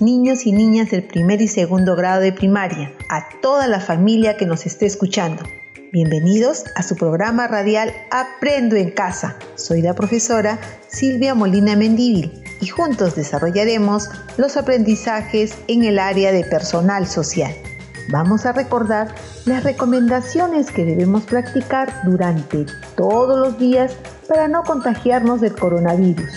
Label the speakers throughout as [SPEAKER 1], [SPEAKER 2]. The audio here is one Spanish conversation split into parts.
[SPEAKER 1] Niños y niñas del primer y segundo grado de primaria, a toda la familia que nos esté escuchando. Bienvenidos a su programa radial Aprendo en Casa. Soy la profesora Silvia Molina Mendívil y juntos desarrollaremos los aprendizajes en el área de personal social. Vamos a recordar las recomendaciones que debemos practicar durante todos los días para no contagiarnos del coronavirus.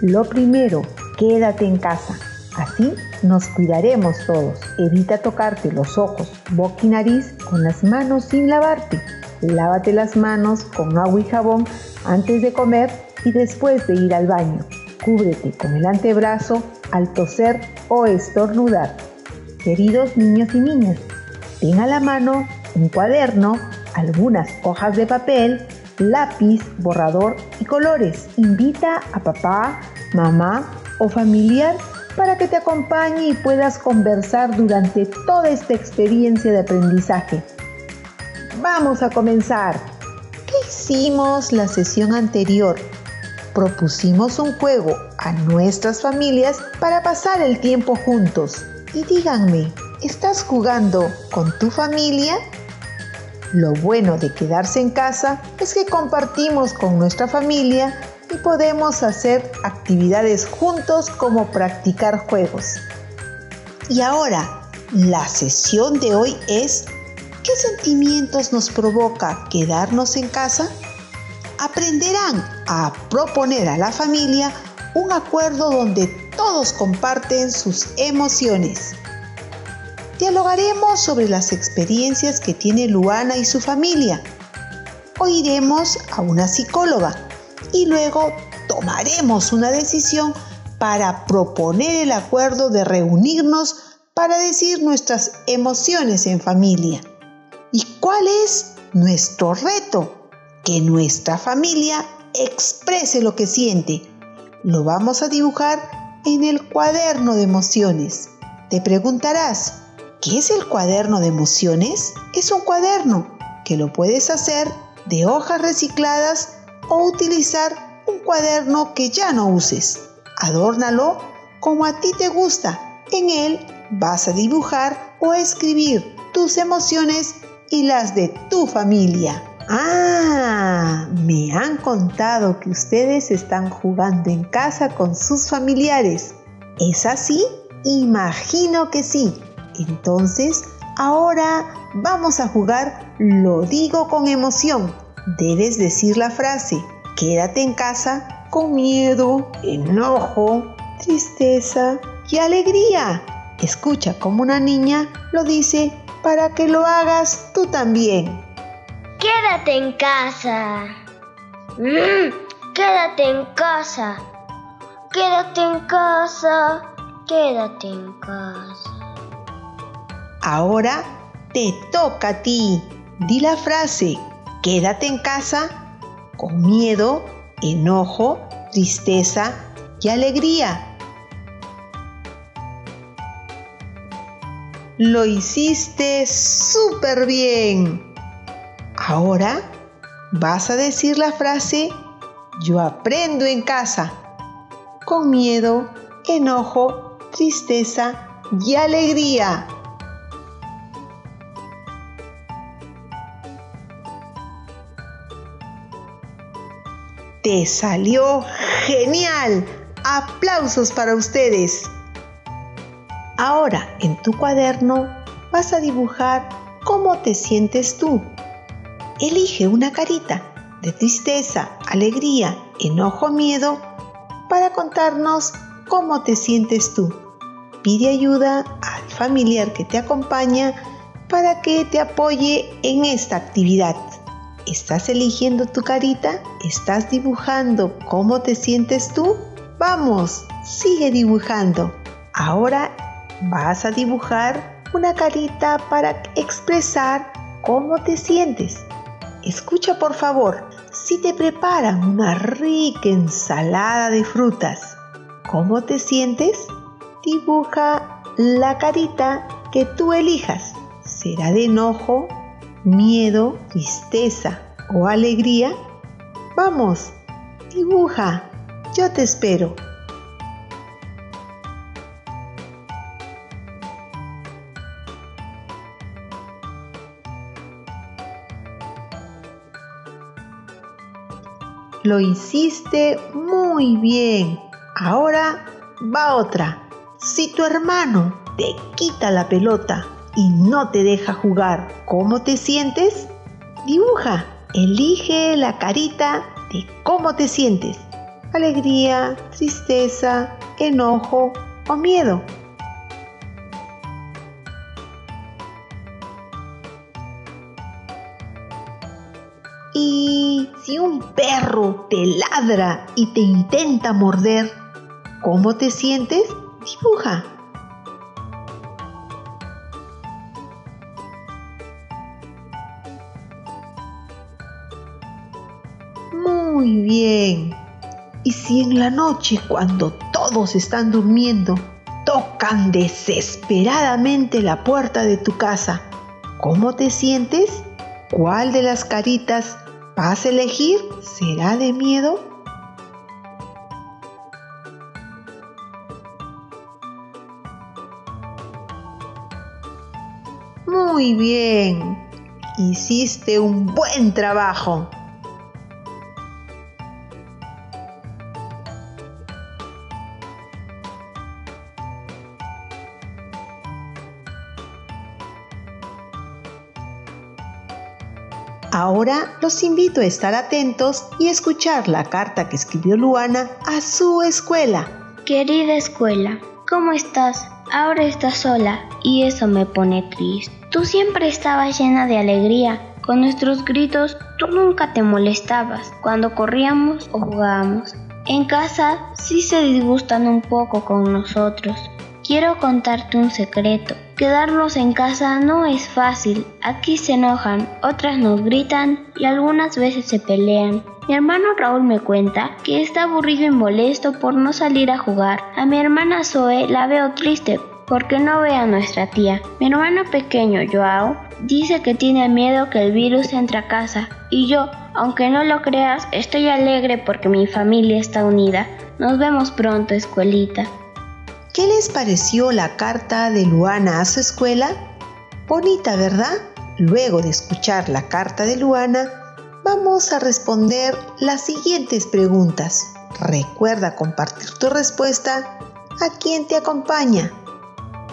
[SPEAKER 1] Lo primero, quédate en casa. Así nos cuidaremos todos. Evita tocarte los ojos, boca y nariz con las manos sin lavarte. Lávate las manos con agua y jabón antes de comer y después de ir al baño. Cúbrete con el antebrazo al toser o estornudar. Queridos niños y niñas, ten a la mano un cuaderno, algunas hojas de papel, lápiz, borrador y colores. Invita a papá, mamá o familiar para que te acompañe y puedas conversar durante toda esta experiencia de aprendizaje. Vamos a comenzar. ¿Qué hicimos la sesión anterior? Propusimos un juego a nuestras familias para pasar el tiempo juntos. Y díganme, ¿estás jugando con tu familia? Lo bueno de quedarse en casa es que compartimos con nuestra familia y podemos hacer actividades juntos como practicar juegos. Y ahora, la sesión de hoy es ¿qué sentimientos nos provoca quedarnos en casa? Aprenderán a proponer a la familia un acuerdo donde todos comparten sus emociones. Dialogaremos sobre las experiencias que tiene Luana y su familia. Oiremos a una psicóloga y luego tomaremos una decisión para proponer el acuerdo de reunirnos para decir nuestras emociones en familia. ¿Y cuál es nuestro reto? Que nuestra familia exprese lo que siente. Lo vamos a dibujar en el cuaderno de emociones. Te preguntarás, ¿qué es el cuaderno de emociones? Es un cuaderno que lo puedes hacer de hojas recicladas o utilizar un cuaderno que ya no uses. Adórnalo como a ti te gusta. En él vas a dibujar o escribir tus emociones y las de tu familia. Ah, me han contado que ustedes están jugando en casa con sus familiares. ¿Es así? Imagino que sí. Entonces, ahora vamos a jugar Lo digo con emoción debes decir la frase, quédate en casa con miedo, enojo, tristeza y alegría. Escucha como una niña lo dice para que lo hagas tú también.
[SPEAKER 2] Quédate en casa. Mm, quédate en casa. Quédate en casa. Quédate en casa.
[SPEAKER 1] Ahora te toca a ti. Di la frase, Quédate en casa con miedo, enojo, tristeza y alegría. Lo hiciste súper bien. Ahora vas a decir la frase yo aprendo en casa con miedo, enojo, tristeza y alegría. Te salió genial. Aplausos para ustedes. Ahora en tu cuaderno vas a dibujar cómo te sientes tú. Elige una carita de tristeza, alegría, enojo, miedo para contarnos cómo te sientes tú. Pide ayuda al familiar que te acompaña para que te apoye en esta actividad. ¿Estás eligiendo tu carita? ¿Estás dibujando cómo te sientes tú? Vamos, sigue dibujando. Ahora vas a dibujar una carita para expresar ¿Cómo te sientes? Escucha por favor, si te preparan una rica ensalada de frutas, ¿cómo te sientes? Dibuja la carita que tú elijas. ¿Será de enojo, miedo, tristeza o alegría? Vamos, dibuja, yo te espero. Lo hiciste muy bien. Ahora va otra. Si tu hermano te quita la pelota y no te deja jugar, ¿cómo te sientes? Dibuja. Elige la carita de cómo te sientes. Alegría, tristeza, enojo o miedo. Y si un perro te ladra y te intenta morder, ¿cómo te sientes? Dibuja. Muy bien. Y si en la noche, cuando todos están durmiendo, tocan desesperadamente la puerta de tu casa, ¿cómo te sientes? ¿Cuál de las caritas vas a elegir? ¿Será de miedo? Muy bien, hiciste un buen trabajo. Ahora los invito a estar atentos y escuchar la carta que escribió Luana a su escuela.
[SPEAKER 2] Querida escuela, ¿cómo estás? Ahora estás sola y eso me pone triste. Tú siempre estabas llena de alegría. Con nuestros gritos tú nunca te molestabas cuando corríamos o jugábamos. En casa sí se disgustan un poco con nosotros. Quiero contarte un secreto. Quedarnos en casa no es fácil. Aquí se enojan, otras nos gritan y algunas veces se pelean. Mi hermano Raúl me cuenta que está aburrido y molesto por no salir a jugar. A mi hermana Zoe la veo triste porque no ve a nuestra tía. Mi hermano pequeño Joao dice que tiene miedo que el virus entre a casa y yo, aunque no lo creas, estoy alegre porque mi familia está unida. Nos vemos pronto, escuelita.
[SPEAKER 1] ¿Qué les pareció la carta de Luana a su escuela? Bonita, ¿verdad? Luego de escuchar la carta de Luana, vamos a responder las siguientes preguntas. Recuerda compartir tu respuesta a quien te acompaña.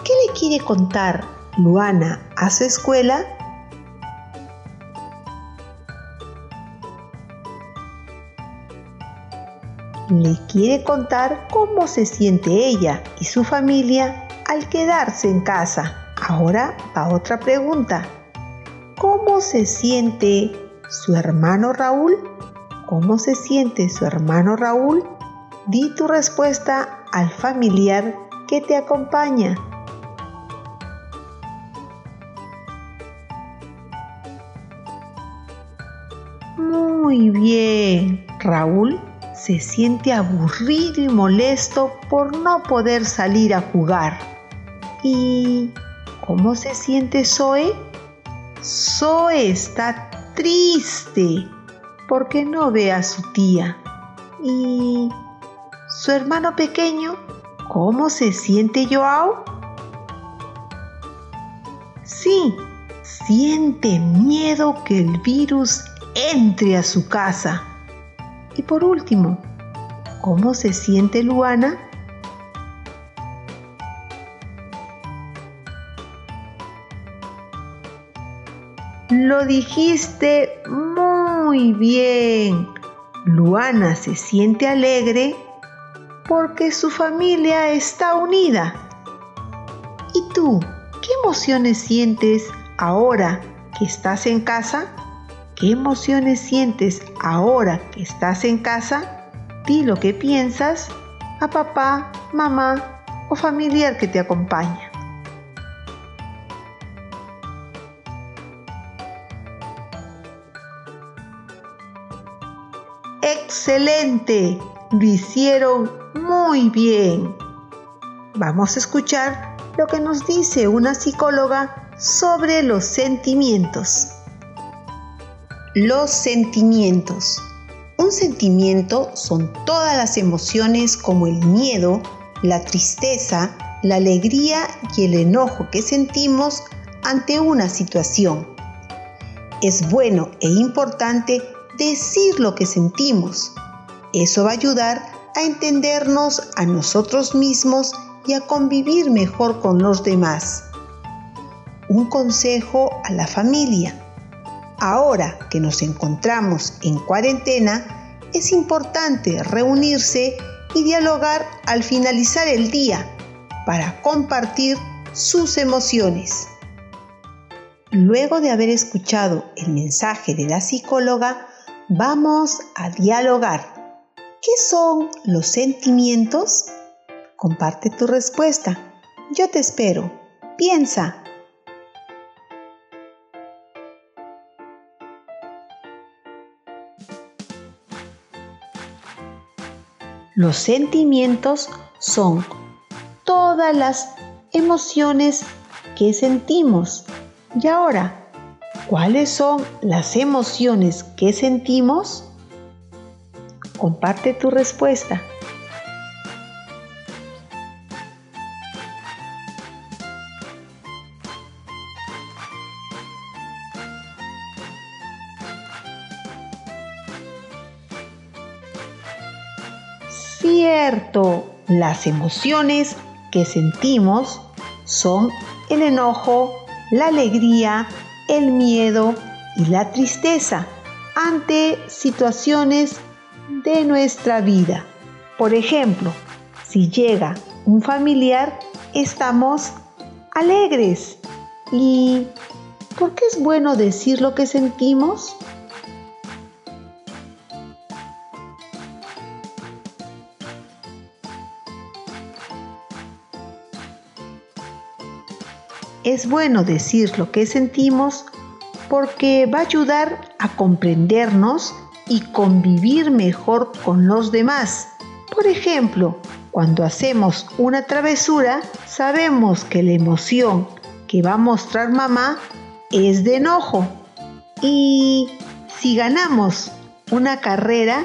[SPEAKER 1] ¿Qué le quiere contar Luana a su escuela? Le quiere contar cómo se siente ella y su familia al quedarse en casa. Ahora va otra pregunta. ¿Cómo se siente su hermano Raúl? ¿Cómo se siente su hermano Raúl? Di tu respuesta al familiar que te acompaña. Muy bien, Raúl se siente aburrido y molesto por no poder salir a jugar. ¿Y cómo se siente Zoe? Zoe está triste porque no ve a su tía. ¿Y su hermano pequeño? ¿Cómo se siente Joao? Sí, siente miedo que el virus entre a su casa. Y por último, ¿cómo se siente Luana? Lo dijiste muy bien. Luana se siente alegre porque su familia está unida. ¿Y tú, qué emociones sientes ahora que estás en casa? ¿Qué emociones sientes ahora que estás en casa? Di lo que piensas a papá, mamá o familiar que te acompaña. ¡Excelente! Lo hicieron muy bien. Vamos a escuchar lo que nos dice una psicóloga sobre los sentimientos. Los sentimientos. Un sentimiento son todas las emociones como el miedo, la tristeza, la alegría y el enojo que sentimos ante una situación. Es bueno e importante decir lo que sentimos. Eso va a ayudar a entendernos a nosotros mismos y a convivir mejor con los demás. Un consejo a la familia Ahora que nos encontramos en cuarentena, es importante reunirse y dialogar al finalizar el día para compartir sus emociones. Luego de haber escuchado el mensaje de la psicóloga, vamos a dialogar. ¿Qué son los sentimientos? Comparte tu respuesta. Yo te espero. Piensa. Los sentimientos son todas las emociones que sentimos. Y ahora, ¿cuáles son las emociones que sentimos? Comparte tu respuesta. Cierto, las emociones que sentimos son el enojo, la alegría, el miedo y la tristeza ante situaciones de nuestra vida. Por ejemplo, si llega un familiar, estamos alegres. ¿Y por qué es bueno decir lo que sentimos? Es bueno decir lo que sentimos porque va a ayudar a comprendernos y convivir mejor con los demás. Por ejemplo, cuando hacemos una travesura, sabemos que la emoción que va a mostrar mamá es de enojo. Y si ganamos una carrera,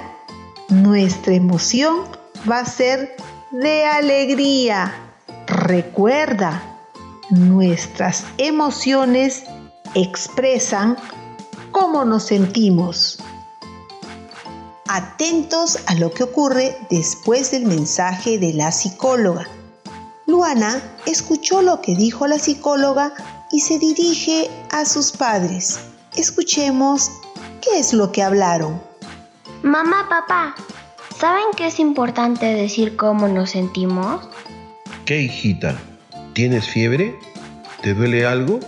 [SPEAKER 1] nuestra emoción va a ser de alegría. Recuerda, Nuestras emociones expresan cómo nos sentimos. Atentos a lo que ocurre después del mensaje de la psicóloga. Luana escuchó lo que dijo la psicóloga y se dirige a sus padres. Escuchemos qué es lo que hablaron.
[SPEAKER 2] Mamá, papá, ¿saben que es importante decir cómo nos sentimos?
[SPEAKER 3] ¿Qué hijita? ¿Tienes fiebre? ¿Te duele algo?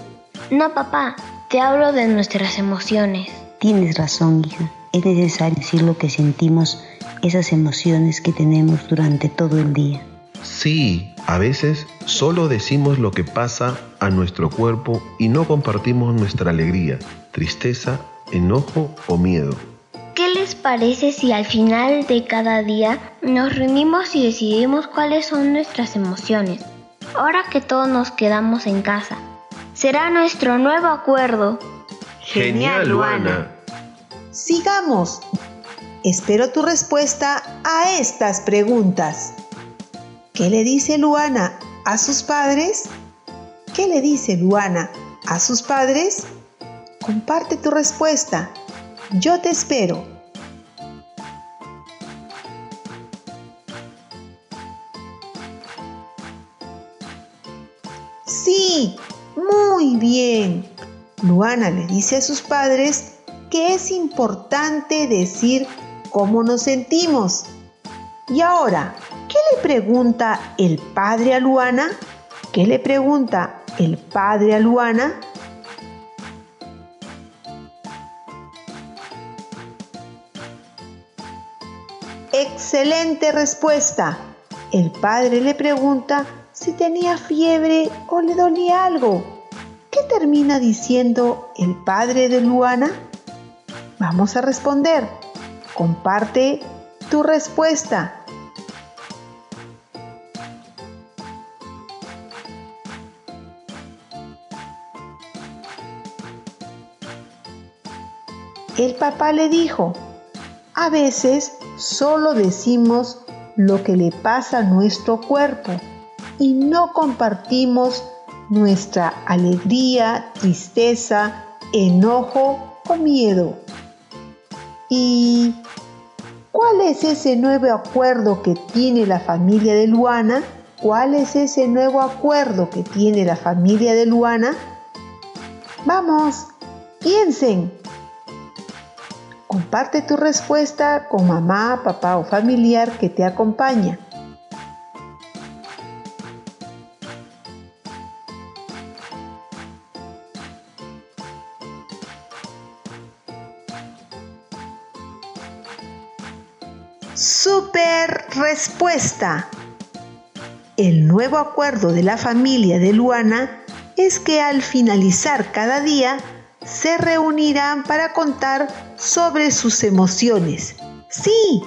[SPEAKER 2] No, papá, te hablo de nuestras emociones.
[SPEAKER 4] Tienes razón, hija. Es necesario decir lo que sentimos, esas emociones que tenemos durante todo el día.
[SPEAKER 3] Sí, a veces solo decimos lo que pasa a nuestro cuerpo y no compartimos nuestra alegría, tristeza, enojo o miedo.
[SPEAKER 2] ¿Qué les parece si al final de cada día nos reunimos y decidimos cuáles son nuestras emociones? Ahora que todos nos quedamos en casa. Será nuestro nuevo acuerdo.
[SPEAKER 3] Genial, Luana.
[SPEAKER 1] Sigamos. Espero tu respuesta a estas preguntas. ¿Qué le dice Luana a sus padres? ¿Qué le dice Luana a sus padres? Comparte tu respuesta. Yo te espero. Muy bien. Luana le dice a sus padres que es importante decir cómo nos sentimos. Y ahora, ¿qué le pregunta el padre a Luana? ¿Qué le pregunta el padre a Luana? Excelente respuesta. El padre le pregunta si tenía fiebre o le dolía algo. ¿Qué termina diciendo el padre de Luana? Vamos a responder. Comparte tu respuesta. El papá le dijo, a veces solo decimos lo que le pasa a nuestro cuerpo y no compartimos nuestra alegría, tristeza, enojo o miedo. ¿Y cuál es ese nuevo acuerdo que tiene la familia de Luana? ¿Cuál es ese nuevo acuerdo que tiene la familia de Luana? Vamos, piensen. Comparte tu respuesta con mamá, papá o familiar que te acompaña. Respuesta. El nuevo acuerdo de la familia de Luana es que al finalizar cada día se reunirán para contar sobre sus emociones. Sí,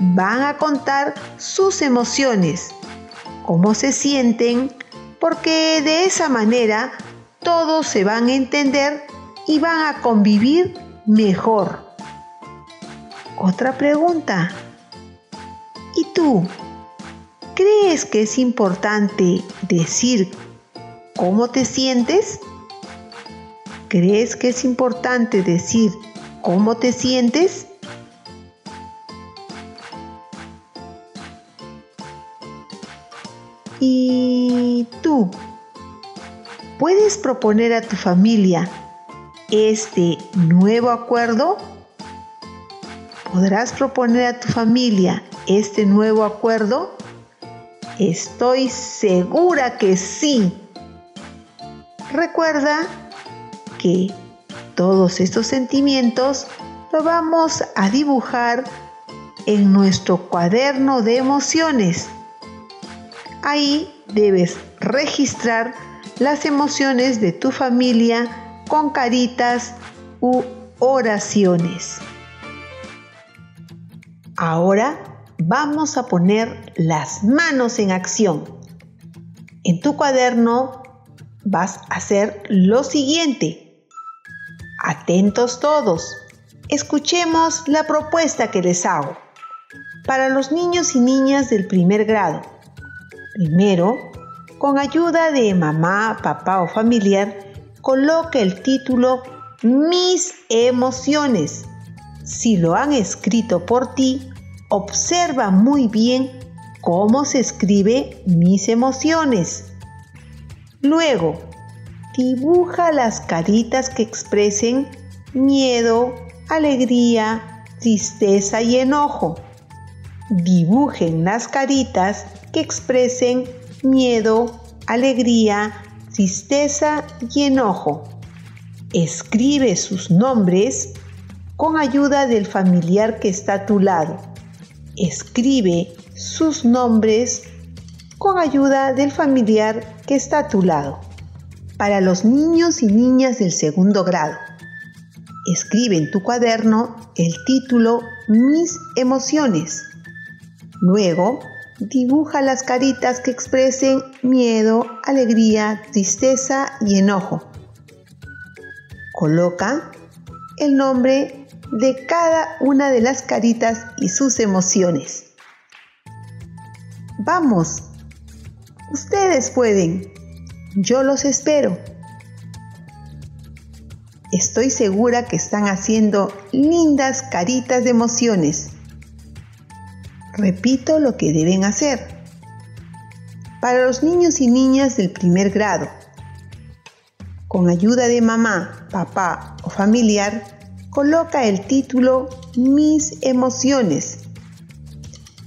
[SPEAKER 1] van a contar sus emociones, cómo se sienten, porque de esa manera todos se van a entender y van a convivir mejor. Otra pregunta. ¿Y tú? ¿Crees que es importante decir cómo te sientes? ¿Crees que es importante decir cómo te sientes? ¿Y tú? ¿Puedes proponer a tu familia este nuevo acuerdo? ¿Podrás proponer a tu familia este nuevo acuerdo? Estoy segura que sí. Recuerda que todos estos sentimientos lo vamos a dibujar en nuestro cuaderno de emociones. Ahí debes registrar las emociones de tu familia con caritas u oraciones. Ahora vamos a poner las manos en acción. En tu cuaderno vas a hacer lo siguiente. Atentos todos. Escuchemos la propuesta que les hago. Para los niños y niñas del primer grado. Primero, con ayuda de mamá, papá o familiar, coloque el título Mis emociones. Si lo han escrito por ti, observa muy bien cómo se escribe mis emociones. Luego, dibuja las caritas que expresen miedo, alegría, tristeza y enojo. Dibujen las caritas que expresen miedo, alegría, tristeza y enojo. Escribe sus nombres con ayuda del familiar que está a tu lado. Escribe sus nombres con ayuda del familiar que está a tu lado para los niños y niñas del segundo grado. Escribe en tu cuaderno el título Mis emociones. Luego, dibuja las caritas que expresen miedo, alegría, tristeza y enojo. Coloca el nombre de cada una de las caritas y sus emociones. Vamos, ustedes pueden. Yo los espero. Estoy segura que están haciendo lindas caritas de emociones. Repito lo que deben hacer. Para los niños y niñas del primer grado, con ayuda de mamá, papá o familiar, coloca el título Mis emociones.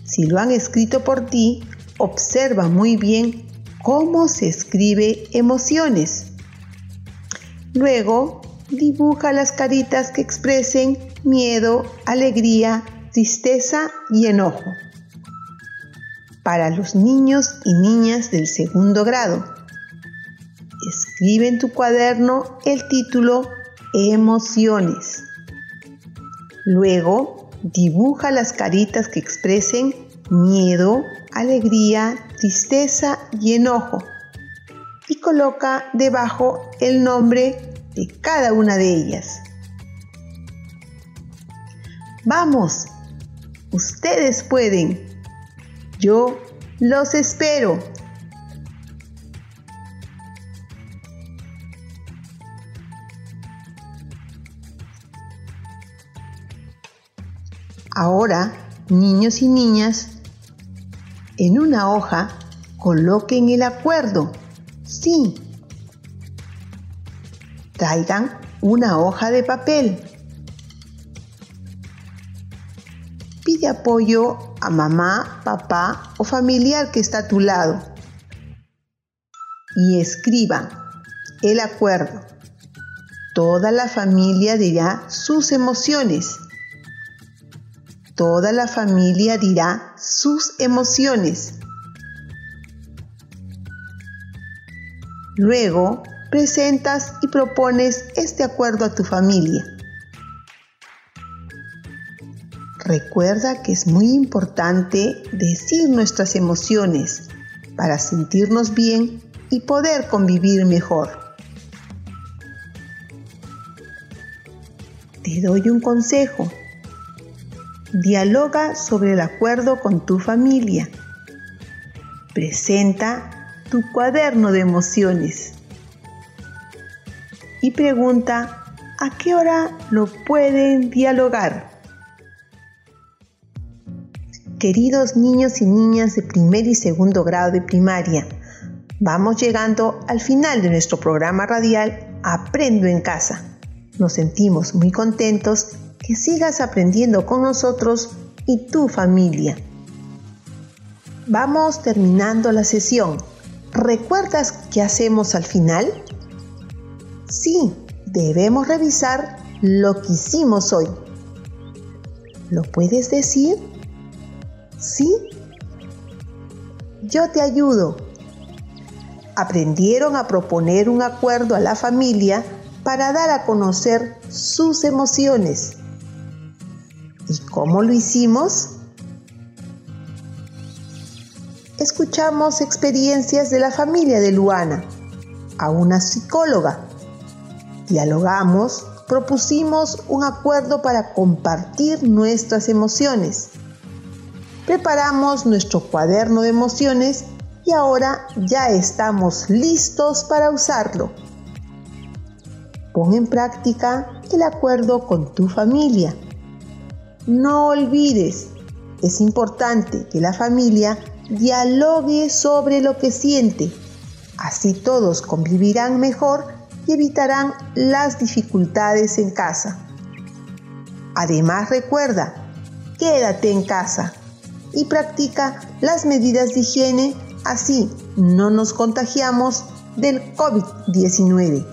[SPEAKER 1] Si lo han escrito por ti, observa muy bien cómo se escribe emociones. Luego, dibuja las caritas que expresen miedo, alegría, tristeza y enojo. Para los niños y niñas del segundo grado, escribe en tu cuaderno el título Emociones. Luego, dibuja las caritas que expresen miedo, alegría, tristeza y enojo y coloca debajo el nombre de cada una de ellas. Vamos, ustedes pueden. Yo los espero. Ahora, niños y niñas, en una hoja coloquen el acuerdo. Sí. Traigan una hoja de papel. Pide apoyo a mamá, papá o familiar que está a tu lado. Y escriban el acuerdo. Toda la familia dirá sus emociones Toda la familia dirá sus emociones. Luego, presentas y propones este acuerdo a tu familia. Recuerda que es muy importante decir nuestras emociones para sentirnos bien y poder convivir mejor. Te doy un consejo. Dialoga sobre el acuerdo con tu familia. Presenta tu cuaderno de emociones. Y pregunta a qué hora lo pueden dialogar. Queridos niños y niñas de primer y segundo grado de primaria, vamos llegando al final de nuestro programa radial Aprendo en casa. Nos sentimos muy contentos que sigas aprendiendo con nosotros y tu familia. Vamos terminando la sesión. ¿Recuerdas qué hacemos al final? Sí, debemos revisar lo que hicimos hoy. ¿Lo puedes decir? ¿Sí? Yo te ayudo. Aprendieron a proponer un acuerdo a la familia para dar a conocer sus emociones. ¿Y cómo lo hicimos? Escuchamos experiencias de la familia de Luana, a una psicóloga. Dialogamos, propusimos un acuerdo para compartir nuestras emociones. Preparamos nuestro cuaderno de emociones y ahora ya estamos listos para usarlo. Pon en práctica el acuerdo con tu familia no olvides, es importante que la familia dialogue sobre lo que siente. Así todos convivirán mejor y evitarán las dificultades en casa. Además recuerda, quédate en casa y practica las medidas de higiene, así no nos contagiamos del COVID-19.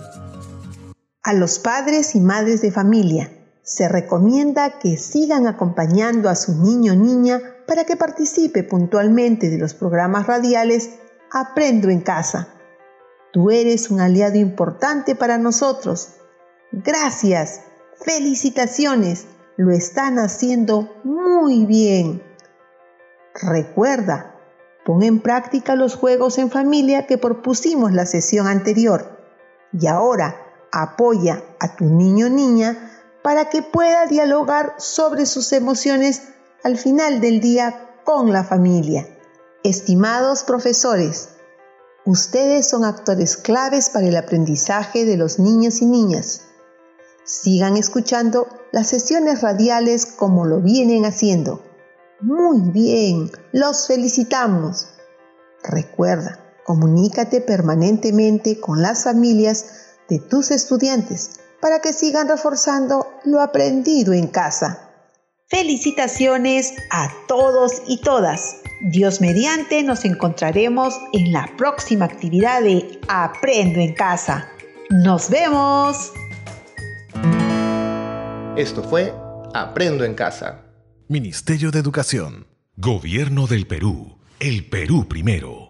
[SPEAKER 1] A los padres y madres de familia, se recomienda que sigan acompañando a su niño o niña para que participe puntualmente de los programas radiales Aprendo en casa. Tú eres un aliado importante para nosotros. Gracias, felicitaciones, lo están haciendo muy bien. Recuerda, pon en práctica los juegos en familia que propusimos la sesión anterior y ahora apoya a tu niño o niña para que pueda dialogar sobre sus emociones al final del día con la familia. Estimados profesores, ustedes son actores claves para el aprendizaje de los niños y niñas. Sigan escuchando las sesiones radiales como lo vienen haciendo. Muy bien, los felicitamos. Recuerda, comunícate permanentemente con las familias de tus estudiantes para que sigan reforzando lo aprendido en casa. Felicitaciones a todos y todas. Dios mediante nos encontraremos en la próxima actividad de Aprendo en casa. Nos vemos.
[SPEAKER 5] Esto fue Aprendo en casa.
[SPEAKER 6] Ministerio de Educación. Gobierno del Perú. El Perú primero.